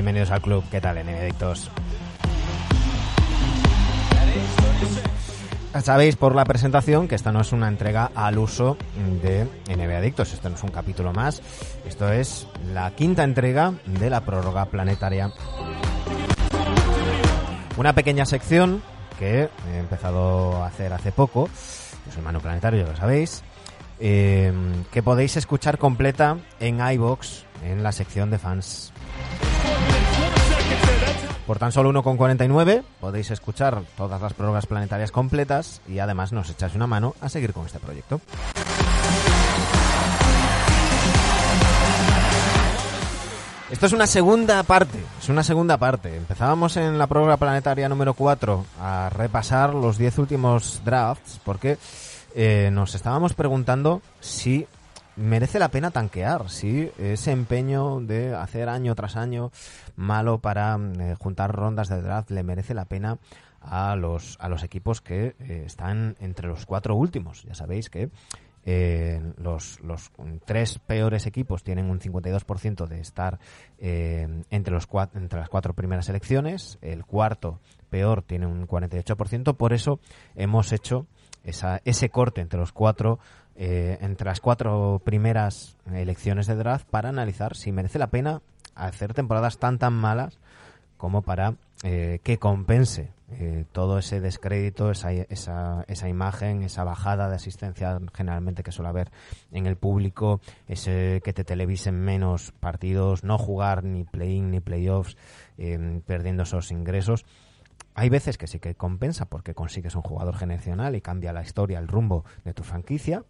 Bienvenidos al club. ¿Qué tal, Adictos? Sabéis por la presentación que esta no es una entrega al uso de NBA Adictos. Esto no es un capítulo más. Esto es la quinta entrega de la prórroga planetaria. Una pequeña sección que he empezado a hacer hace poco. Yo soy Mano Planetario, ya lo sabéis. eh, que podéis escuchar completa en iBox en la sección de fans. Por tan solo 1,49 podéis escuchar todas las prórrogas planetarias completas y además nos echáis una mano a seguir con este proyecto. Esto es una segunda parte, es una segunda parte. Empezábamos en la prórroga planetaria número 4 a repasar los 10 últimos drafts porque eh, nos estábamos preguntando si merece la pena tanquear, si ese empeño de hacer año tras año malo para eh, juntar rondas de draft le merece la pena a los, a los equipos que eh, están entre los cuatro últimos. Ya sabéis que eh, los, los tres peores equipos tienen un 52% de estar eh, entre, los cua- entre las cuatro primeras selecciones, el cuarto peor tiene un 48%, por eso hemos hecho esa, ese corte entre los cuatro eh, entre las cuatro primeras elecciones de draft para analizar si merece la pena hacer temporadas tan tan malas como para eh, que compense eh, todo ese descrédito, esa, esa, esa imagen, esa bajada de asistencia generalmente que suele haber en el público, ese que te televisen menos partidos, no jugar ni play-in ni playoffs, eh, perdiendo esos ingresos. Hay veces que sí que compensa porque consigues un jugador generacional y cambia la historia, el rumbo de tu franquicia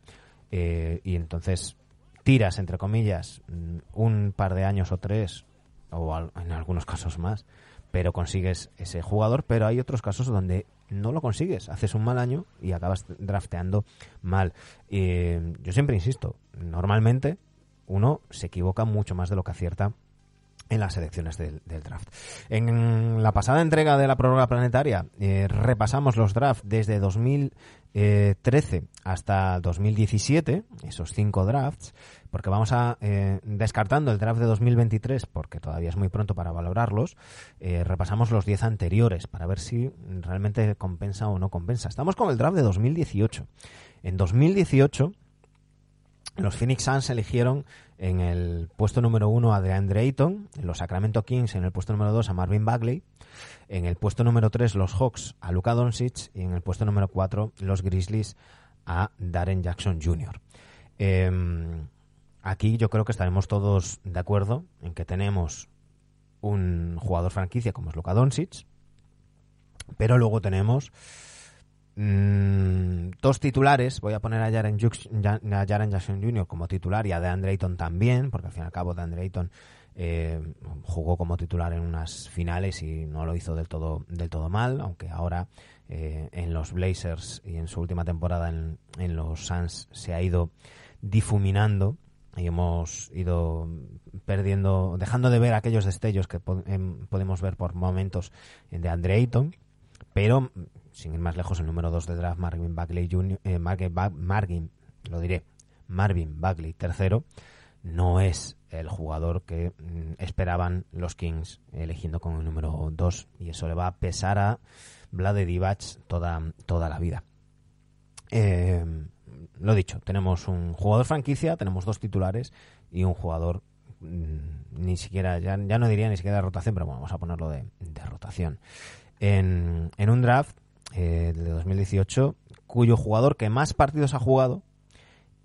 eh, y entonces tiras, entre comillas, mm, un par de años o tres, o al- en algunos casos más, pero consigues ese jugador, pero hay otros casos donde no lo consigues, haces un mal año y acabas drafteando mal. Eh, yo siempre insisto, normalmente uno se equivoca mucho más de lo que acierta en las elecciones del, draft. En la pasada entrega de la prórroga planetaria eh, repasamos los drafts desde 2013 hasta 2017, esos cinco drafts, porque vamos a eh, descartando el draft de 2023 porque todavía es muy pronto para valorarlos, eh, repasamos los 10 anteriores para ver si realmente compensa o no compensa. Estamos con el draft de 2018. En 2018 los Phoenix Suns eligieron en el puesto número uno a DeAndre Ayton, en los Sacramento Kings en el puesto número dos a Marvin Bagley, en el puesto número tres los Hawks a Luka Doncic y en el puesto número cuatro los Grizzlies a Darren Jackson Jr. Eh, aquí yo creo que estaremos todos de acuerdo en que tenemos un jugador franquicia como es Luka Doncic, pero luego tenemos Mm, dos titulares, voy a poner a Jaren, Jackson Jr. como titular y a DeAndre Ayton también, porque al fin y al cabo DeAndre Ayton eh, jugó como titular en unas finales y no lo hizo del todo, del todo mal, aunque ahora eh, en los Blazers y en su última temporada en, en los Suns se ha ido difuminando y hemos ido perdiendo, dejando de ver aquellos destellos que em, podemos ver por momentos de Andre Ayton, pero sin ir más lejos, el número 2 de draft, Marvin Bagley Jr., eh, Marvin, lo diré, Marvin Bagley tercero, no es el jugador que mm, esperaban los Kings eligiendo con el número 2 y eso le va a pesar a Vlade Divac toda, toda la vida. Eh, lo dicho, tenemos un jugador franquicia, tenemos dos titulares y un jugador mm, ni siquiera, ya, ya no diría ni siquiera de rotación, pero bueno, vamos a ponerlo de, de rotación. En, en un draft eh, de 2018, cuyo jugador que más partidos ha jugado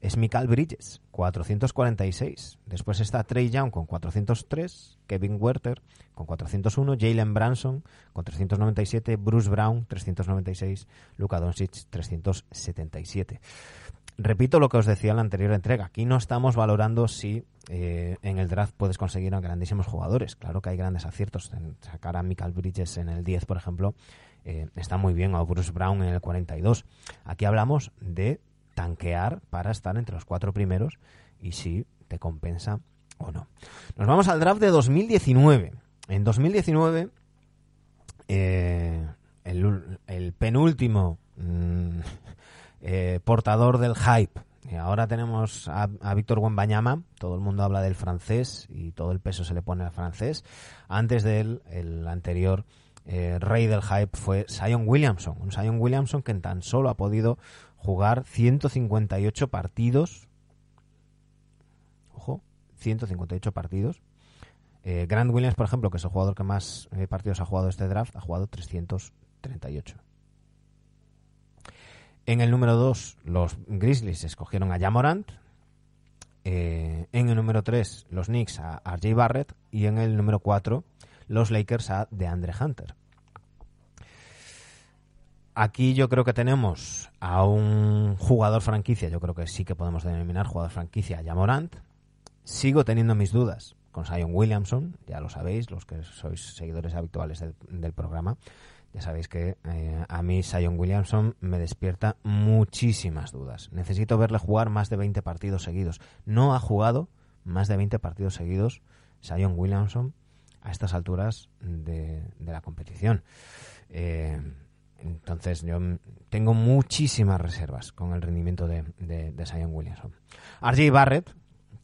es Michael Bridges, 446. Después está Trey Young con 403, Kevin Werther con 401, Jalen Branson con 397, Bruce Brown 396, Luka Doncic 377. Repito lo que os decía en la anterior entrega. Aquí no estamos valorando si eh, en el draft puedes conseguir a grandísimos jugadores. Claro que hay grandes aciertos. En sacar a Michael Bridges en el 10, por ejemplo, eh, está muy bien. O a Bruce Brown en el 42. Aquí hablamos de tanquear para estar entre los cuatro primeros y si te compensa o no. Nos vamos al draft de 2019. En 2019, eh, el, penúltimo mm, eh, portador del hype ahora tenemos a, Víctor Wembanyama, todo el mundo habla del francés y todo el peso se le pone al francés. Antes de él, el anterior eh, rey del hype fue Zion Williamson, un Zion Williamson que tan solo ha podido jugar 158 partidos. Ojo, 158 partidos. Eh, Grant Williams, por ejemplo, que es el jugador que más eh, partidos ha jugado este draft, ha jugado 338. En el número 2, los Grizzlies escogieron a Jamorant. Eh, en el número 3, los Knicks a RJ Barrett. Y en el número 4, los Lakers a DeAndre Hunter. Aquí yo creo que tenemos a un jugador franquicia, yo creo que sí que podemos denominar jugador franquicia, Jamorant. Sigo teniendo mis dudas con Zion Williamson, ya lo sabéis, los que sois seguidores habituales del programa. Ya sabéis que eh, a mí Sion Williamson me despierta muchísimas dudas. Necesito verle jugar más de 20 partidos seguidos. No ha jugado más de 20 partidos seguidos Sion Williamson a estas alturas de, la competición. Eh, entonces yo tengo muchísimas reservas con el rendimiento de, de, Williamson. RJ Barrett,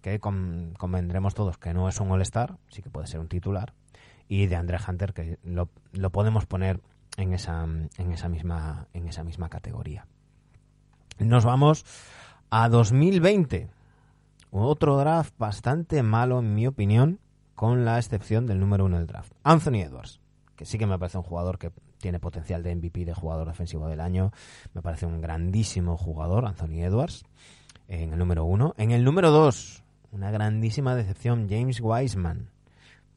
que convendremos todos que no es un All-Star, sí que puede ser un titular, y de Andre Hunter, que lo, lo podemos poner en esa, en esa, misma, en esa misma categoría. Nos vamos a 2020. Otro draft bastante malo, en mi opinión, con la excepción del número uno del draft. Anthony Edwards, que sí que me parece un jugador que tiene potencial de MVP, de jugador defensivo del año. Me parece un grandísimo jugador, Anthony Edwards, en el número uno. En el número dos, una grandísima decepción, James Wiseman,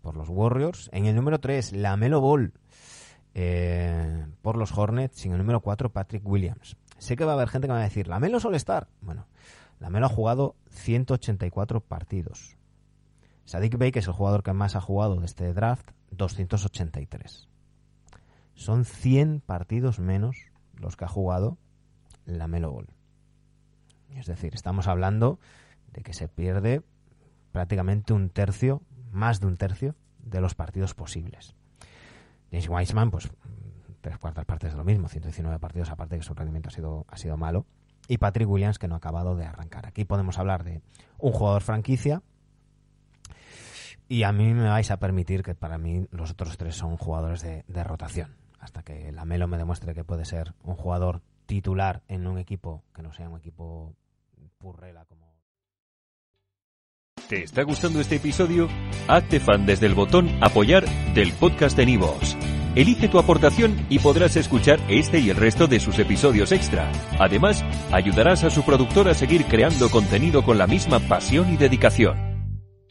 por los Warriors. En el número tres, Lamelo Ball, eh, por los Hornets. en el número 4, Patrick Williams. Sé que va a haber gente que va a decir, Lamelo suele estar. Bueno, Lamelo ha jugado 184 partidos. Sadik Bey, que es el jugador que más ha jugado de este draft, 283. Son 100 partidos menos los que ha jugado Lamelo Ball. Es decir, estamos hablando de que se pierde prácticamente un tercio, más de un tercio, de los partidos posibles. James Wiseman, pues tres cuartas partes de lo mismo, 119 partidos, aparte que su rendimiento ha sido, ha sido malo. Y Patrick Williams, que no ha acabado de arrancar. Aquí podemos hablar de un jugador franquicia. Y a mí me vais a permitir que para mí los otros tres son jugadores de, rotación. Hasta que la Melo me demuestre que puede ser un jugador titular en un equipo que no sea un equipo purrela como ¿Te está gustando este episodio? Hazte fan desde el botón Apoyar del podcast de Nivos. Elige tu aportación y podrás escuchar este y el resto de sus episodios extra. Además, ayudarás a su productor a seguir creando contenido con la misma pasión y dedicación.